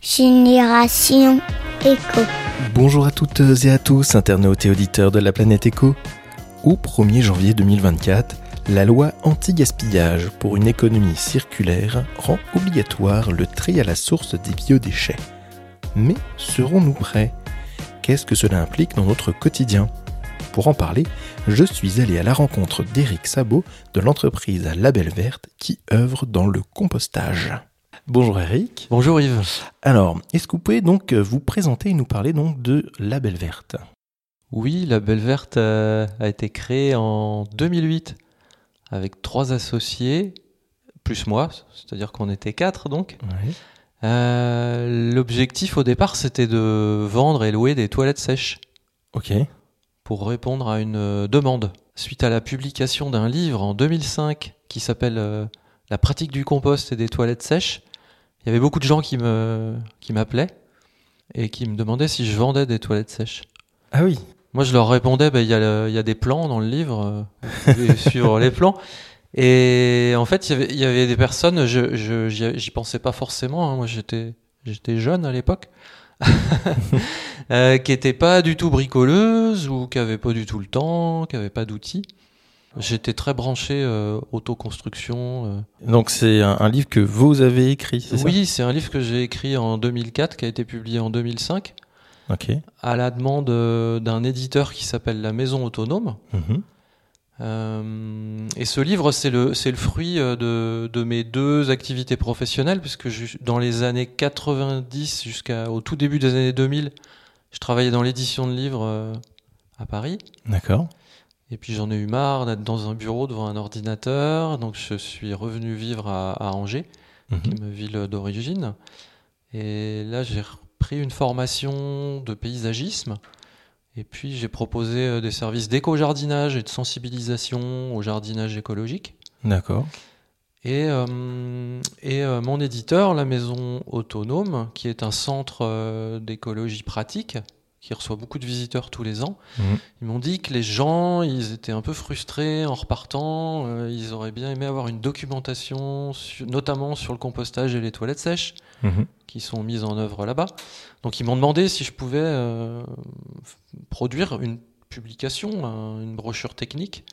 Génération Éco. Bonjour à toutes et à tous, internautes et auditeurs de la planète Éco. Au 1er janvier 2024, la loi anti-gaspillage pour une économie circulaire rend obligatoire le tri à la source des biodéchets. Mais serons-nous prêts? Qu'est-ce que cela implique dans notre quotidien? Pour en parler, je suis allé à la rencontre d'Éric Sabot de l'entreprise Label Verte qui œuvre dans le compostage. Bonjour Eric. Bonjour Yves. Alors, est-ce que vous pouvez donc vous présenter et nous parler donc de Label Verte? Oui, Label Verte euh, a été créée en 2008 avec trois associés, plus moi, c'est-à-dire qu'on était quatre donc. Oui. Euh, L'objectif au départ c'était de vendre et louer des toilettes sèches Ok. pour répondre à une euh, demande. Suite à la publication d'un livre en 2005 qui s'appelle euh, La pratique du compost et des toilettes sèches, il y avait beaucoup de gens qui me qui m'appelaient et qui me demandaient si je vendais des toilettes sèches. Ah oui. Moi, je leur répondais, ben, il y, a le- y a des plans dans le livre, euh, vous pouvez suivre les plans. Et en fait, il y avait, il y avait des personnes, je, je, j'y pensais pas forcément, hein, moi j'étais, j'étais jeune à l'époque, euh, qui étaient pas du tout bricoleuses ou qui avaient pas du tout le temps, qui avaient pas d'outils. J'étais très branché euh, autoconstruction. euh. Donc c'est un, un livre que vous avez écrit, c'est Oui, c'est un livre que j'ai écrit en 2004, qui a été publié en 2005, ça Ok. à la demande euh, d'un éditeur qui s'appelle La Maison Autonome. Mhm. Euh, et ce livre, c'est le, fruit de, de mes deux activités professionnelles, puisque je- dans les années 90 jusqu'au tout début des années 2000, je travaillais dans l'édition de livres à Paris. D'accord. Et puis j'en ai eu marre d'être dans un bureau devant un ordinateur, donc je suis revenu vivre à, à Angers, qui Mhm. est ma ville d'origine. Et là, j'ai repris une formation de paysagisme. Et puis, j'ai proposé euh, des services d'éco-jardinage et de sensibilisation au jardinage écologique. D'accord. Et, euh, et euh, mon éditeur, la Maison Autonome, qui est un centre euh, d'écologie pratique, qui reçoit beaucoup de visiteurs tous les ans, Mhm. ils m'ont dit que les gens, ils étaient un peu frustrés en repartant. euh, ils auraient bien aimé avoir une documentation, notamment sur le compostage et les toilettes sèches, Mhm. qui sont mises en œuvre là-bas. Donc ils m'ont demandé si je pouvais euh, produire une publication, un- une brochure technique.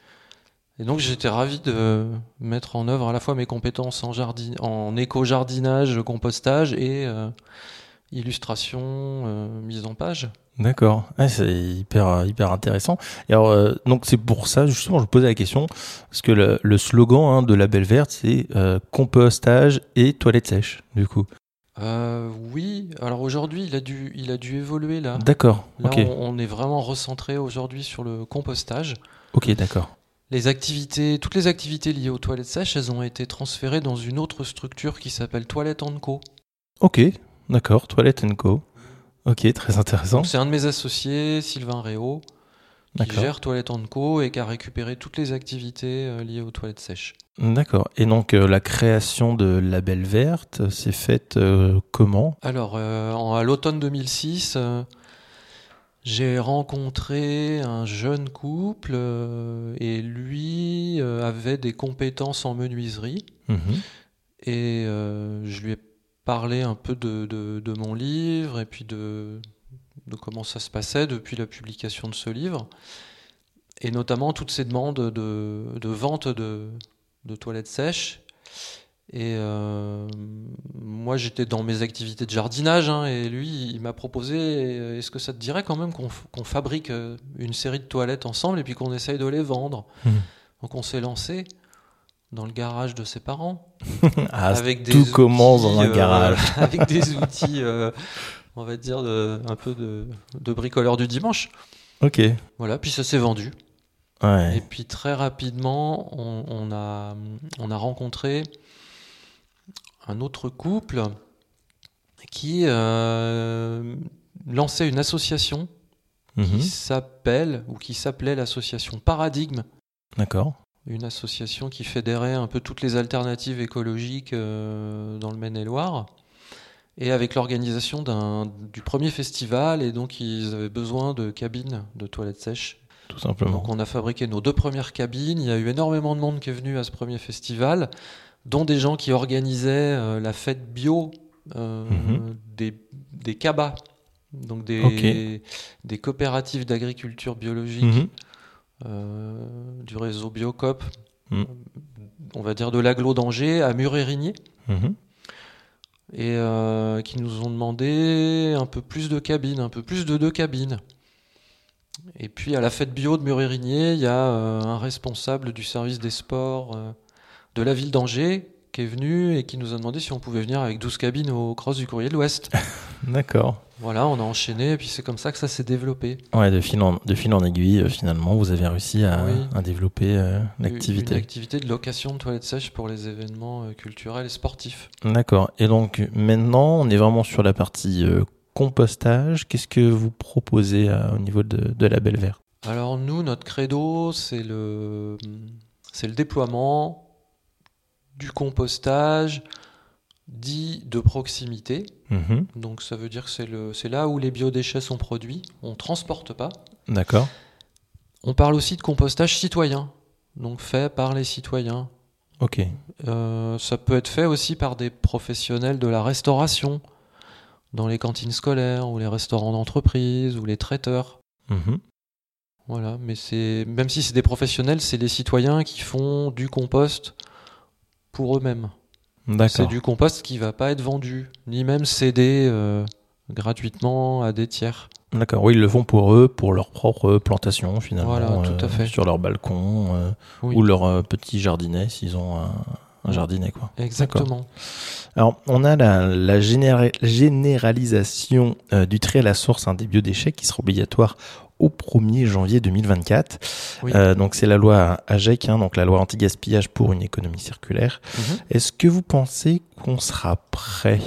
Et donc j'étais ravi de mettre en œuvre à la fois mes compétences en, jardin, en éco-jardinage, compostage et euh, illustration, euh, mise en page. D'accord. Ouais, c'est hyper hyper intéressant. Et alors euh, donc c'est pour ça justement je vous posais la question parce que le, le slogan hein, de la Belle Verte c'est euh, compostage et toilettes sèches du coup. Euh, oui, alors aujourd'hui il a dû, il a dû évoluer là. D'accord. Là on est vraiment recentré aujourd'hui sur le compostage. Ok d'accord. Les activités, toutes les activités liées aux toilettes sèches, elles ont été transférées dans une autre structure qui s'appelle Toilette Co. Ok. D'accord. Toilette Co. Ok très intéressant. C'est un de mes associés, Sylvain Réau, qui gère Toilette Co et qui a récupéré toutes les activités euh, liées aux toilettes sèches. D'accord. Et donc euh, la création de la Belle Verte s'est faite euh, comment? Alors, euh, en- à l'automne 2006, euh, j'ai rencontré un jeune couple euh, et lui euh, avait des compétences en menuiserie. Mhm. Et euh, je lui ai parlé un peu de, de- de mon livre et puis de, de comment ça se passait depuis la publication de ce livre. Et notamment toutes ces demandes de, vente de, toilettes sèches. Et euh, moi, j'étais dans mes activités de jardinage, hein, et lui, il m'a proposé euh, est-ce que ça te dirait quand même qu'on fabrique euh, une série de toilettes ensemble et puis qu'on essaye de les vendre? Mhm. Donc, on s'est lancé dans le garage de ses parents Ah, avec des tout outils, commence dans un euh, garage. avec des outils, euh, on va dire, de, un peu de, de bricoleur du dimanche. Ok. Voilà, puis ça s'est vendu. Ouais. Et puis très rapidement, on, on a, on a rencontré un autre couple qui euh, lançait une association Mhm. qui s'appelle ou qui s'appelait l'association Paradigme D'accord. Une association qui fédérait un peu toutes les alternatives écologiques euh, dans le Maine-et-Loire. Et avec l'organisation du premier festival, et donc ils avaient besoin de cabines de toilettes sèches. Tout simplement. Donc on a fabriqué nos deux premières cabines. Il y a eu énormément de monde qui est venu à ce premier festival, dont des gens qui organisaient euh, la fête bio euh, Mhm. des, des CABA, donc des coopératives d'agriculture biologique Mhm. Euh, du réseau Biocop, Mhm. on va dire de l'agglo d'Angers à Murérigné, Mhm. et euh, qui nous ont demandé un peu plus de cabines, un peu plus de deux cabines. Et puis à la fête bio de Murérigné, il y a euh, un responsable du service des sports euh, de la ville d'Angers qui est venu et qui nous a demandé si on pouvait venir avec 12 cabines au cross du courrier de l'Ouest. D'accord. voilà, on a enchaîné et puis c'est comme ça que ça s'est développé. Ouais, de fil en, de fil en aiguille, euh, finalement, vous avez réussi à, Oui. à développer euh, Une l'activité. activité de location de toilettes sèches pour les événements euh, culturels et sportifs. D'accord. Et donc maintenant, on est vraiment sur la partie euh, compostage. Qu'est-ce que vous proposez au niveau de, de la Belle Verte Alors nous, notre credo, c'est le, c'est le déploiement du compostage dit de proximité. Mhm. Donc ça veut dire que c'est, là où les biodéchets sont produits. On ne transporte pas. D'accord. On parle aussi de compostage citoyen, donc fait par les citoyens. Ok. Euh, ça peut être fait aussi par des professionnels de la restauration, dans les cantines scolaires, ou les restaurants d'entreprise, ou les traiteurs. Mhm. Voilà, mais c'est même si c'est des professionnels, c'est les citoyens qui font du compost pour eux-mêmes. C'est du compost qui va pas être vendu, ni même cédé euh, gratuitement à des tiers. D'accord. Oui, ils le font pour eux, pour leur propre plantation, finalement. Voilà, tout à fait. Sur leur balcon euh, Oui. ou leur euh, petit jardinet, s'ils ont un, un jardinet, quoi. Exactement. Alors, on a la, la généra- généralisation euh, du tri à la source hein, des biodéchets qui sera obligatoire au 1er janvier 2024. Oui. Euh, donc, c'est la loi AGEC, hein, donc la loi anti-gaspillage pour une économie circulaire. Mhm. Est-ce que vous pensez qu'on sera prêt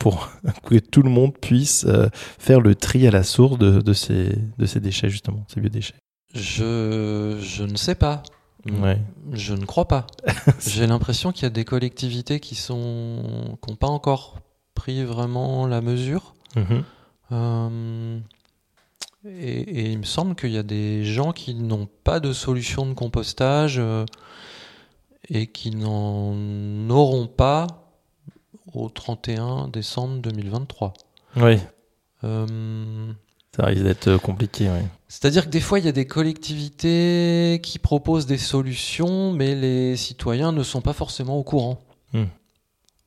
pour que tout le monde puisse euh, faire le tri à la source de, de, ces, de ces déchets, justement, ces biodéchets? Je, je ne sais pas. Ouais. Je ne crois pas. J'ai l'impression qu'il y a des collectivités qui sont qui n'ont pas encore pris vraiment la mesure. Mhm. Euh, et, et il me semble qu'il y a des gens qui n'ont pas de solution de compostage euh, et qui n'en auront pas au 31 décembre 2023. Oui, Euh, ça risque d'être euh, compliqué, oui. C'est-à-dire que des fois, il y a des collectivités qui proposent des solutions, mais les citoyens ne sont pas forcément au courant. Hmm.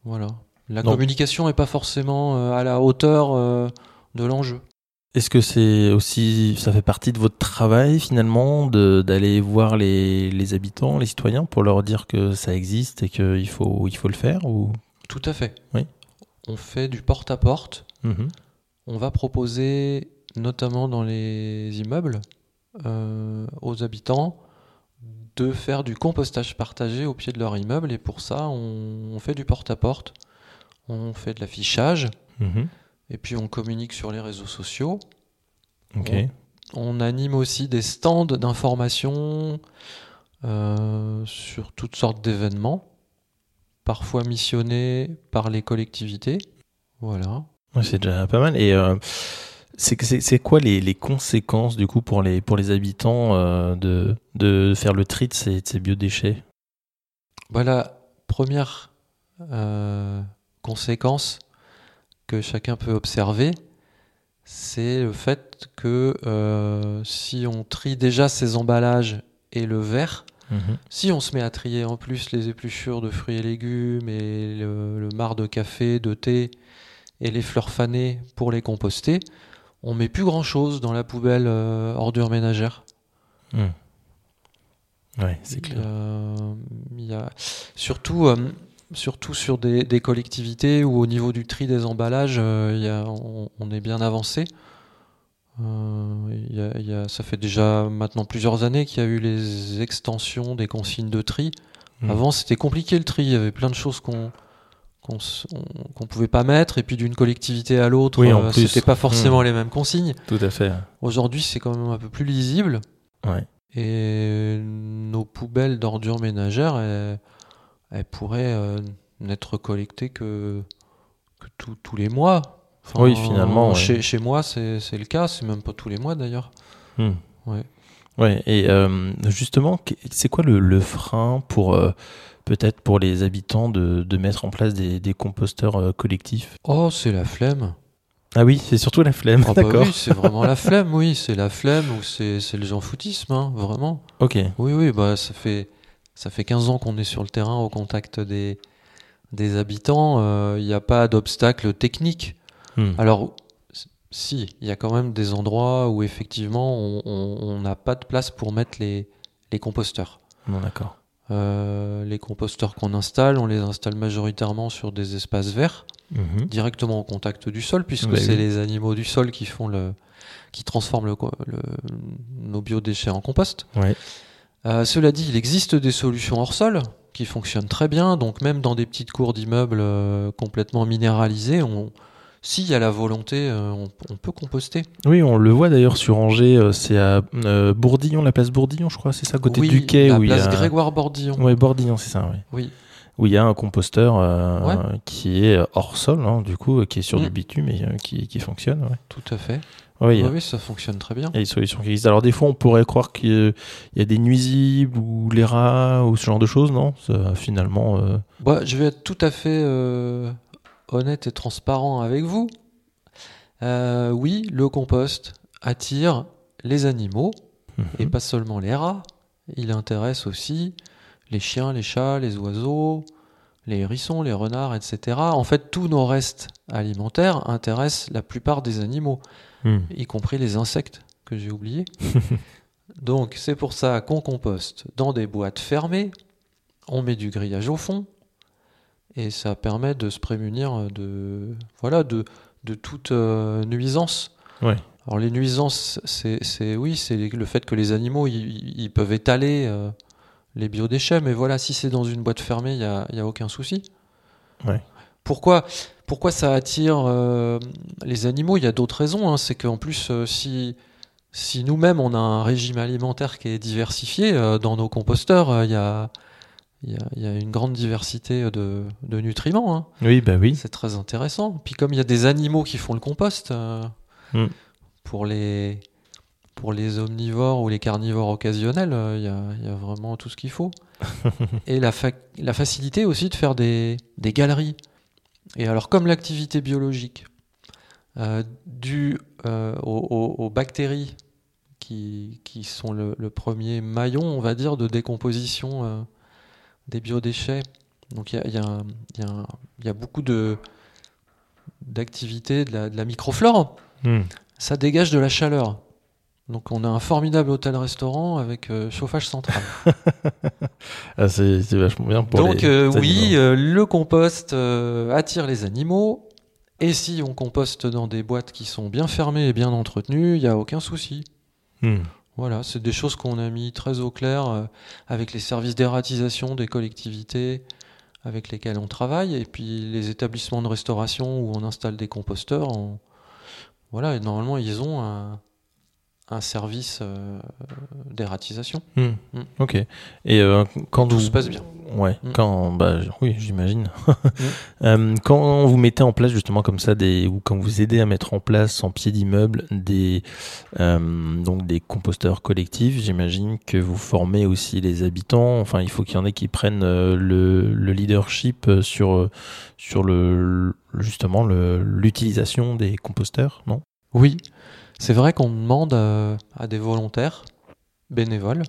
Voilà. La communication n'est pas forcément euh, à la hauteur euh, de l'enjeu. Est-ce que c'est aussi, ça fait partie de votre travail finalement, d'aller voir les, les habitants, les citoyens, pour leur dire que ça existe et qu'il faut, il faut le faire ou? Tout à fait. Oui. On fait du porte-à-porte. Mhm. On va proposer, notamment dans les immeubles, euh, aux habitants de faire du compostage partagé au pied de leur immeuble. Et pour ça, on, on fait du porte-à-porte. On fait de l'affichage. Mhm. Et puis on communique sur les réseaux sociaux. On anime aussi des stands d'information euh, sur toutes sortes d'événements, parfois missionnés par les collectivités. Voilà. Ouais, c'est déjà pas mal. Et euh, c'est quoi les, les conséquences du coup pour les, pour les habitants euh, de, de faire le tri de ces, de ces biodéchets? Voilà, première euh, conséquence que chacun peut observer, c'est le fait que euh, si on trie déjà ses emballages et le verre, Mhm. Si on se met à trier en plus les épluchures de fruits et légumes et le, le marc de café, de thé et les fleurs fanées pour les composter, on met plus grand chose dans la poubelle euh, ordures ménagères. Mhm. Ouais, c'est clair. Euh, il y a, surtout, euh, surtout sur des, des collectivités où au niveau du tri des emballages, euh, il y a- on, on est bien avancé. Euh, il y a- il y a- ça fait déjà maintenant plusieurs années qu'il y a eu les extensions des consignes de tri. Mhm. Avant, c'était compliqué le tri. Il y avait plein de choses qu'on qu'on qu'on pouvait pas mettre. Et puis d'une collectivité à l'autre, Oui, euh, c'était pas forcément Hmm. les mêmes consignes. Tout à fait. Aujourd'hui, c'est quand même un peu plus lisible. Ouais. Et nos poubelles d'ordures ménagères, elles, elles pourraient euh, n'être collectées que, que tous- tous les mois. Enfin, Oui, finalement, ouais. Chez, chez moi, c'est le cas. C'est même pas tous les mois d'ailleurs. Hmm. Ouais. Ouais, et euh, justement, c'est quoi le, le frein pour, euh, peut-être pour les habitants de, de mettre en place des, des composteurs euh, collectifs? Oh, c'est la flemme. Ah oui, c'est surtout la flemme, Ah bah d'accord. oui, c'est vraiment la flemme, oui, c'est la flemme ou c'est le foutisme, hein, vraiment. Ok. Oui, oui, bah ça fait ça fait 15 ans qu'on est sur le terrain au contact des des habitants. euh, Il n'y a pas d'obstacle technique. Hmm. Alors si, il y a quand même des endroits où effectivement on- n'a pas de place pour mettre les les composteurs. Bon, d'accord. Euh, les composteurs qu'on installe, on les installe majoritairement sur des espaces verts, Mhm. directement au contact du sol, puisque Bah c'est oui. les animaux du sol qui font le, qui transforment le, co- le- nos biodéchets en compost. Ouais. Euh, cela dit, il existe des solutions hors sol qui fonctionnent très bien, donc même dans des petites cours d'immeubles euh, complètement minéralisées, on, s'il y a la volonté, euh, on, on peut composter. Oui, on le voit d'ailleurs sur Angers, euh, c'est à euh, Bourdillon, la place Bourdillon, je crois, c'est ça, côté oui, du quai. la où il y place a... Grégoire Bordillon. Ouais, Bordillon, c'est ça, oui. Oui. Où il y a un composteur euh, Ouais. qui est hors sol, hein, du coup, qui est sur Mm. du bitume et euh, qui, qui fonctionne. Ouais. Tout à fait. Oui, oui, ça fonctionne très bien. Il y a des solutions qui existent. Alors des fois, on pourrait croire qu'il y a- des nuisibles ou les rats ou ce genre de choses, non? Ça, Finalement, euh, Bah, je vais être tout à fait euh, honnête et transparent avec vous. Euh, oui, le compost attire les animaux, mhm. et pas seulement les rats. Il intéresse aussi les chiens, les chats, les oiseaux, les hérissons, les renards, etc. En fait, tous nos restes alimentaires intéressent la plupart des animaux, Hmm. y compris les insectes que j'ai oubliés. Donc, c'est pour ça qu'on composte dans des boîtes fermées, on met du grillage au fond, et ça permet de se prémunir de, voilà, de, de toute euh, nuisance. Ouais. Alors les nuisances, c'est, c'est- oui, c'est le fait que les animaux, ils, ils peuvent étaler euh, les biodéchets, mais voilà, si c'est dans une boîte fermée, il n'y a, y a aucun souci. Ouais. Pourquoi, pourquoi ça attire euh, les animaux? Il y a d'autres raisons. hein. C'est qu'en plus, euh, si, si nous-mêmes, on a un régime alimentaire qui est diversifié, dans nos composteurs, il y, a, il y, a, il y a une grande diversité de, de nutriments. hein. Oui, bah oui. C'est très intéressant. Puis comme il y a des animaux qui font le compost, euh, Mm. pour, les, pour les omnivores ou les carnivores occasionnels, euh, il y, a, il y a vraiment tout ce qu'il faut. Et la, fa- la facilité aussi de faire des, des galeries. Et alors comme l'activité biologique, euh, due euh, aux, aux- aux bactéries qui, qui sont le, le premier maillon, on va dire, de décomposition euh, des biodéchets. Donc il y a, y y y beaucoup de d'activités de la, de la microflore. Hmm. Ça dégage de la chaleur. Donc on a un formidable hôtel-restaurant avec euh, chauffage central. Ah, c'est vachement bien pour Donc les euh, oui, euh, le compost attire les animaux. Et si on composte dans des boîtes qui sont bien fermées et bien entretenues, il n'y a aucun souci. Hmm. Voilà, c'est des choses qu'on a mis très au clair euh, avec les services d'ératisation des collectivités avec lesquels on travaille et puis les établissements de restauration où on installe des composteurs. Voilà, et normalement ils ont un, un service euh, d'ératisation. Hmm. Mm. Ok. Et euh, quand Tout vous se passe bien. Ouais, Mm. quand bah oui, j'imagine. Euh, quand vous mettez en place justement comme ça des ou quand vous aidez à mettre en place en pied d'immeuble des euh, donc des composteurs collectifs, j'imagine que vous formez aussi les habitants. Enfin, il faut qu'il y en ait qui prennent euh, le, le leadership sur sur le justement l'utilisation des composteurs, non? Oui, c'est vrai qu'on demande euh, à des volontaires bénévoles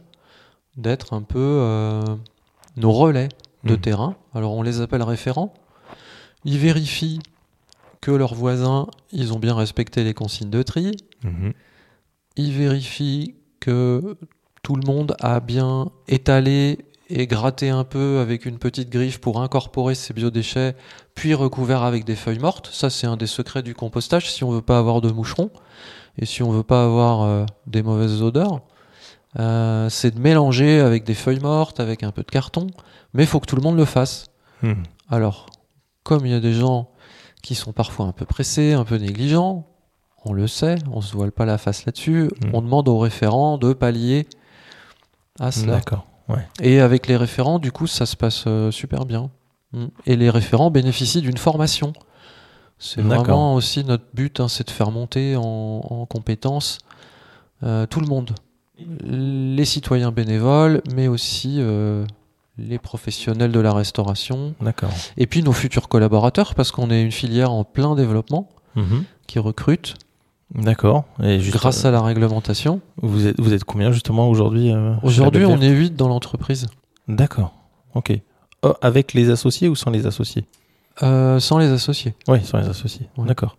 d'être un peu euh, nos relais de Mm. terrain. Alors on les appelle référents. Ils vérifient que leurs voisins, ils ont bien respecté les consignes de tri. Mhm. Ils vérifient que tout le monde a bien étalé et gratté un peu avec une petite griffe pour incorporer ces biodéchets, puis recouvert avec des feuilles mortes. Ça, c'est un des secrets du compostage si on veut pas avoir de moucherons et si on veut pas avoir euh, des mauvaises odeurs. Euh, c'est de mélanger avec des feuilles mortes, avec un peu de carton, mais il faut que tout le monde le fasse. Hmm. Alors, comme il y a des gens qui sont parfois un peu pressés, un peu négligents, on le sait, on se voile pas la face là-dessus, Mm. on demande aux référents de pallier à cela. D'accord. Ouais. Et avec les référents, du coup, ça se passe euh, super bien. Mm. Et les référents bénéficient d'une formation. C'est vraiment aussi notre but, hein, c'est de faire monter en, en compétences euh, tout le monde. Les citoyens bénévoles, mais aussi euh, les professionnels de la restauration, D'accord. et puis nos futurs collaborateurs, parce qu'on est une filière en plein développement Mhm. qui recrute D'accord. Et juste, grâce à la réglementation. vous êtes vous êtes combien justement aujourd'hui euh, Aujourd'hui, on est 8 dans l'entreprise, D'accord. Ok. Oh, avec les associés ou sans les associés? Euh, sans les associés. Oui, sans les associés. Ouais. D'accord.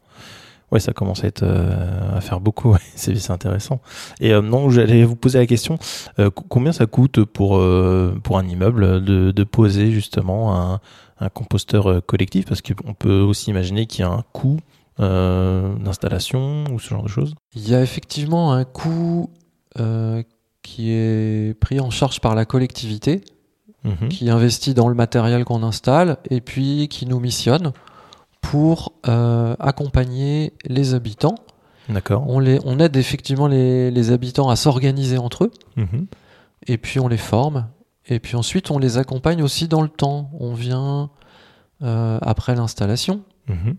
Ouais, ça commence à être euh, à faire beaucoup. ouais. c'est intéressant. Et euh, non, j'allais vous poser la question euh, co- combien ça coûte pour euh, pour un immeuble de, de poser justement un, un composteur collectif? Parce qu'on peut aussi imaginer qu'il y a un coût euh, d'installation ou ce genre de choses. Il y a effectivement un coût euh, qui est pris en charge par la collectivité, Mhm. qui investit dans le matériel qu'on installe et puis qui nous missionne pour euh, accompagner les habitants. D'accord. On, les, on aide effectivement les, les habitants à s'organiser entre eux Mhm. et puis on les forme et puis ensuite on les accompagne aussi dans le temps. On vient euh, après l'installation. Mhm.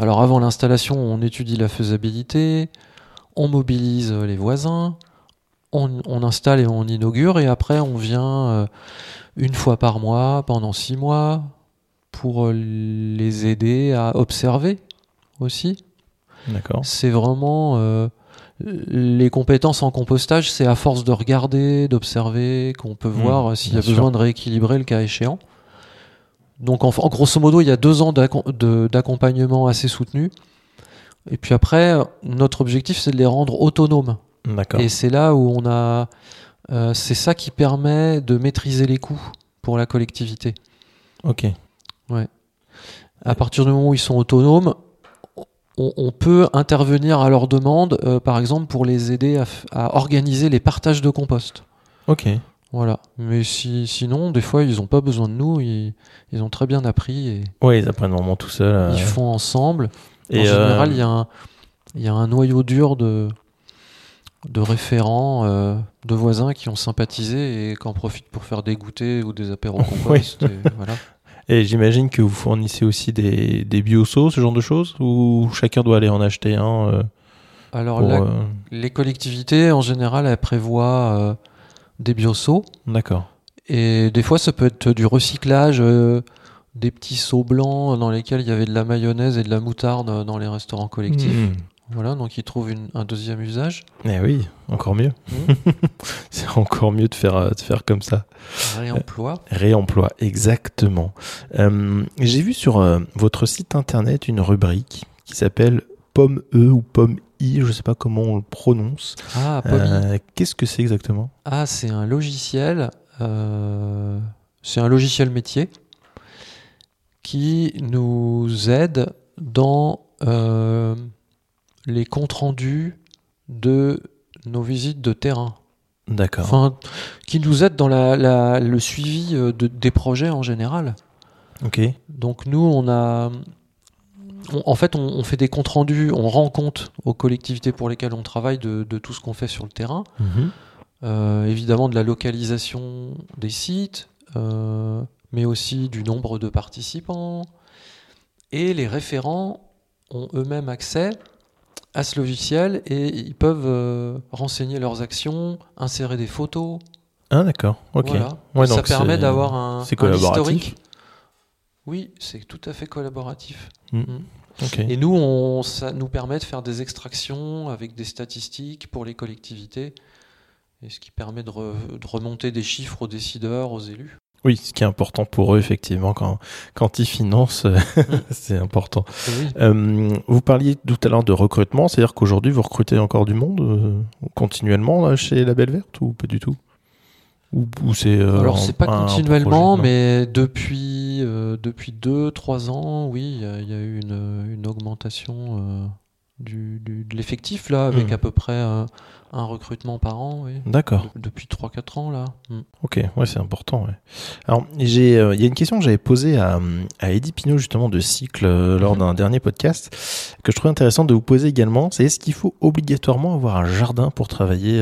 Alors avant l'installation, on étudie la faisabilité, on mobilise les voisins, on, on installe et on inaugure, et après on vient euh, une fois par mois pendant six mois pour euh, les aider à observer aussi. D'accord. C'est vraiment euh, les compétences en compostage, c'est à force de regarder, d'observer qu'on peut Mmh, voir s'il y a besoin de rééquilibrer le cas échéant. Donc en, en grosso modo, il y a deux ans de- d'accompagnement assez soutenu. Et puis après, notre objectif, c'est de les rendre autonomes. Et c'est là où on a, euh, c'est ça qui permet de maîtriser les coûts pour la collectivité. Ok. À partir du moment où ils sont autonomes, on, on peut intervenir à leur demande, euh, par exemple pour les aider à, organiser les partages de compost. Ok. Voilà. Mais si, sinon, des fois, ils n'ont pas besoin de nous. Ils, ils ont très bien appris et Ouais, ils apprennent vraiment tout seul. euh, ils font ensemble. et, en général, il y, a un- il y a un noyau dur de, de référents, euh, de voisins qui ont sympathisé et qui en profitent pour faire des goûters ou des apéros compost. et voilà. Et j'imagine que vous fournissez aussi des, des biosos, ce genre de choses Ou chacun doit aller en acheter un euh, Alors, pour, la- euh, les collectivités, en général, elles prévoient des bioseaux. D'accord. Et des fois, ça peut être du recyclage, des petits seaux blancs dans lesquels il y avait de la mayonnaise et de la moutarde dans les restaurants collectifs. Mmh. Voilà, donc ils trouvent une- un deuxième usage. Eh oui, encore mieux. Mmh. C'est encore mieux de faire, euh, de faire comme ça. Réemploi. Réemploi, exactement. Euh, J'ai vu sur euh, votre site internet une rubrique qui s'appelle Pomme E ou Pomme I, je sais pas comment on le prononce. Ah, Pommy. Euh, Qu'est-ce que c'est exactement? Ah, c'est un logiciel. euh, c'est un logiciel métier qui nous aide dans euh, les comptes rendus de nos visites de terrain. D'accord. Enfin, qui nous aide dans la, la- le suivi euh, de- des projets en général. Ok. Donc nous, on a, on- en fait, on, on fait des comptes rendus, on rend compte aux collectivités pour lesquelles on travaille de, de tout ce qu'on fait sur le terrain. Mhm. Euh, évidemment de la localisation des sites, euh, mais aussi du nombre de participants. Et les référents ont eux-mêmes accès à ce logiciel et ils peuvent euh, renseigner leurs actions, insérer des photos. Ah d'accord. Ok. Voilà. Ouais, ça permet d'avoir un, historique. Oui, c'est tout à fait collaboratif. Ok. Et nous, on, ça nous permet de faire des extractions avec des statistiques pour les collectivités, et ce qui permet de, re- de remonter des chiffres aux décideurs, aux élus. Oui, ce qui est important pour eux, effectivement, quand, quand ils financent, euh, c'est important. Oui. Euh, vous parliez tout à l'heure de recrutement, c'est-à-dire qu'aujourd'hui, vous recrutez encore du monde euh, continuellement là, chez La Belle Verte ou pas du tout? Ou, ou c'est euh, Alors, c'est pas continuellement, projet, mais depuis, depuis 2-3 ans, oui, il y, y a eu une, une augmentation du, du- de l'effectif, là, avec Hmm. à peu près euh, un recrutement par an, oui. D'accord. De- depuis 3-4 ans, là. Hmm. Ok, ouais, c'est important. Ouais. Alors, euh, il y a une question que j'avais posée à, à Eddie Pinault justement de Cycle euh, lors Mhm. d'un dernier podcast que je trouvais intéressant de vous poser également. C'est est-ce qu'il faut obligatoirement avoir un jardin pour travailler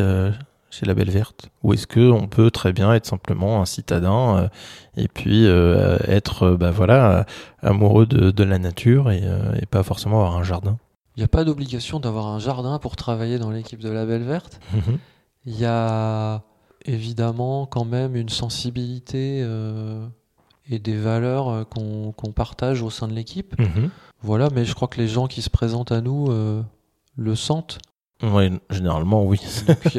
chez La Belle Verte, ou est-ce que on peut très bien être simplement un citadin euh, et puis euh, être, bah voilà, amoureux de, de la nature et, euh, et pas forcément avoir un jardin? Il n'y a pas d'obligation d'avoir un jardin pour travailler dans l'équipe de la Belle Verte. Mhm. Il y a évidemment quand même une sensibilité euh, et des valeurs euh, qu'on partage au sein de l'équipe. Mhm. Voilà, mais je crois que les gens qui se présentent à nous euh, le sentent. Ouais, généralement, oui.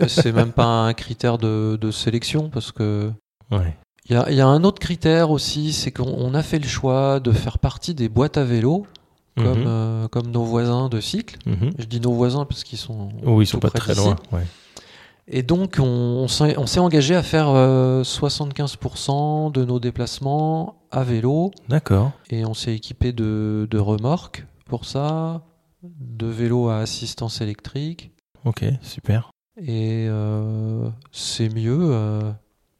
C'est même pas un critère de, de sélection parce que Ouais. il y a, y a un autre critère aussi, c'est qu'on on a fait le choix de faire partie des boîtes à vélo comme, Mhm. euh, comme nos voisins de cycle. Mhm. Je dis nos voisins parce qu'ils sont Oui, ils sont tout pas très loin. Ouais. Et donc, on, on s'est engagé à faire euh, 75% de nos déplacements à vélo. D'accord. Et on s'est équipé de, de remorques pour ça, de vélos à assistance électrique. Ok, super. Et euh, c'est mieux euh,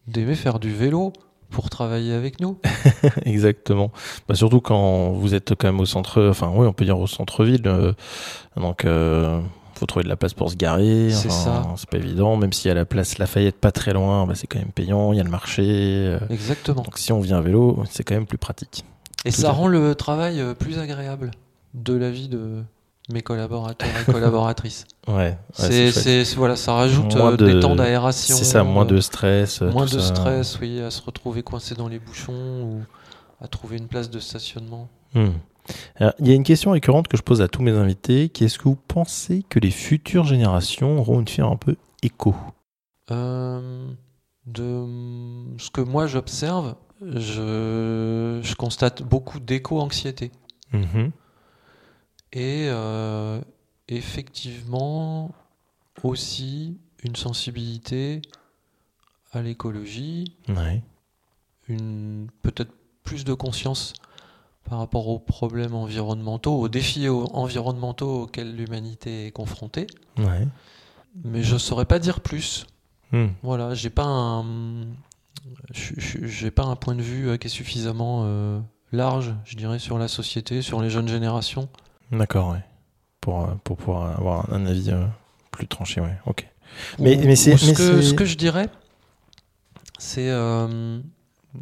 d'aimer faire du vélo pour travailler avec nous. Exactement. Bah, surtout quand vous êtes quand même au centre, enfin oui, on peut dire au centre-ville. euh, donc, euh, faut trouver de la place pour se garer. C'est enfin, ça. C'est pas évident. Même s'il y a la place Lafayette pas très loin, bah, c'est quand même payant. Il y a le marché. euh, Exactement. donc si on vient à vélo, c'est quand même plus pratique. Et tout ça rend le travail euh, plus agréable de la vie de mes collaborateurs et collaboratrices. Ouais. ouais, c'est, voilà, ça rajoute euh, de- des temps d'aération. C'est ça, moins euh, de stress. euh, Moins de ça. stress, oui, à se retrouver coincé dans les bouchons ou à trouver une place de stationnement. Hmm. Alors, Il y a une question récurrente que je pose à tous mes invités, qui est est-ce que vous pensez que les futures générations auront une fière un peu éco Euh, de ce que moi j'observe, je, je constate beaucoup d'éco-anxiété. Mhm. Et euh, effectivement aussi une sensibilité à l'écologie, Ouais. une peut-être plus de conscience par rapport aux problèmes environnementaux, aux défis au- environnementaux auxquels l'humanité est confrontée. Ouais. Mais je saurais pas dire plus. Hmm. Voilà, j'ai pas un, j'ai pas un point de vue euh, qui est suffisamment euh, large, je dirais, sur la société, sur les jeunes générations. D'accord, ouais. Pour, euh, pour pouvoir avoir un avis euh, plus tranché, ouais. Ok. Mais- mais c'est- ce, que, c'est- ce que je dirais, c'est euh,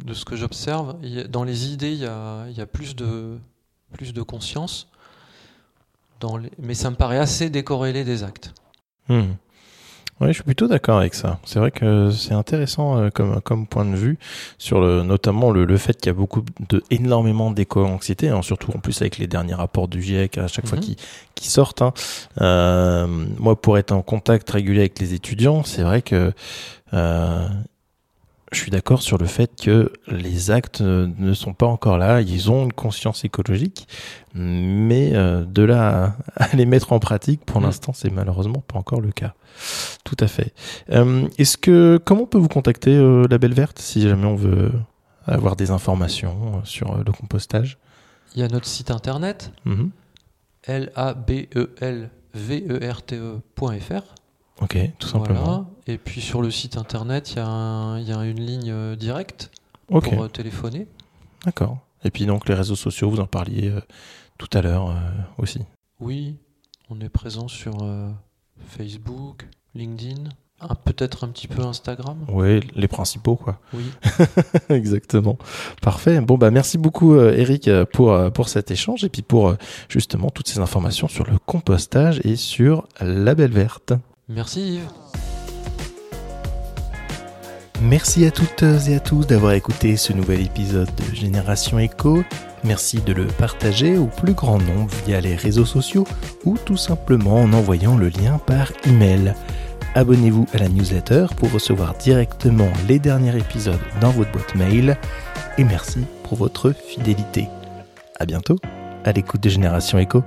de ce que j'observe, dans les idées, il y a, y a plus, de, plus de conscience, dans les, mais ça me paraît assez décorrélé des actes. Hmm. Ouais, je suis plutôt d'accord avec ça. C'est vrai que c'est intéressant euh, comme, comme point de vue sur le, notamment le, le fait qu'il y a beaucoup de énormément d'éco-anxiété, hein, surtout en plus avec les derniers rapports du GIEC à chaque fois Mhm. qui, qui sortent. hein. Euh, moi, pour être en contact régulier avec les étudiants, c'est vrai que euh, suis d'accord sur le fait que les actes euh, ne sont pas encore là. Ils ont une conscience écologique, mais euh, de là à, les mettre en pratique, pour Mm. l'instant, c'est malheureusement pas encore le cas. Tout à fait. Euh, Est-ce que comment on peut vous contacter, euh, la Belle Verte, si jamais on veut avoir des informations sur le compostage? Il y a notre site internet, Mhm. l-a-b-e-l-v-e-r-t-e.fr. Ok, tout simplement. Voilà. Et puis sur le site internet, il y, a y une ligne euh, directe pour euh, téléphoner. d'accord. Et puis donc les réseaux sociaux, vous en parliez euh, tout à l'heure euh, aussi. Oui, on est présent sur euh, Facebook, LinkedIn, peut-être un petit peu Instagram. Oui, les principaux quoi. Oui. Exactement. Parfait. Bon bah merci beaucoup Eric pour pour cet échange et puis pour justement toutes ces informations sur le compostage et sur la Belle Verte. Merci. Merci à toutes et à tous d'avoir écouté ce nouvel épisode de Génération Echo. Merci de le partager au plus grand nombre via les réseaux sociaux ou tout simplement en envoyant le lien par email. Abonnez-vous à la newsletter pour recevoir directement les derniers épisodes dans votre boîte mail. Et merci pour votre fidélité. À bientôt à l'écoute de Génération Echo.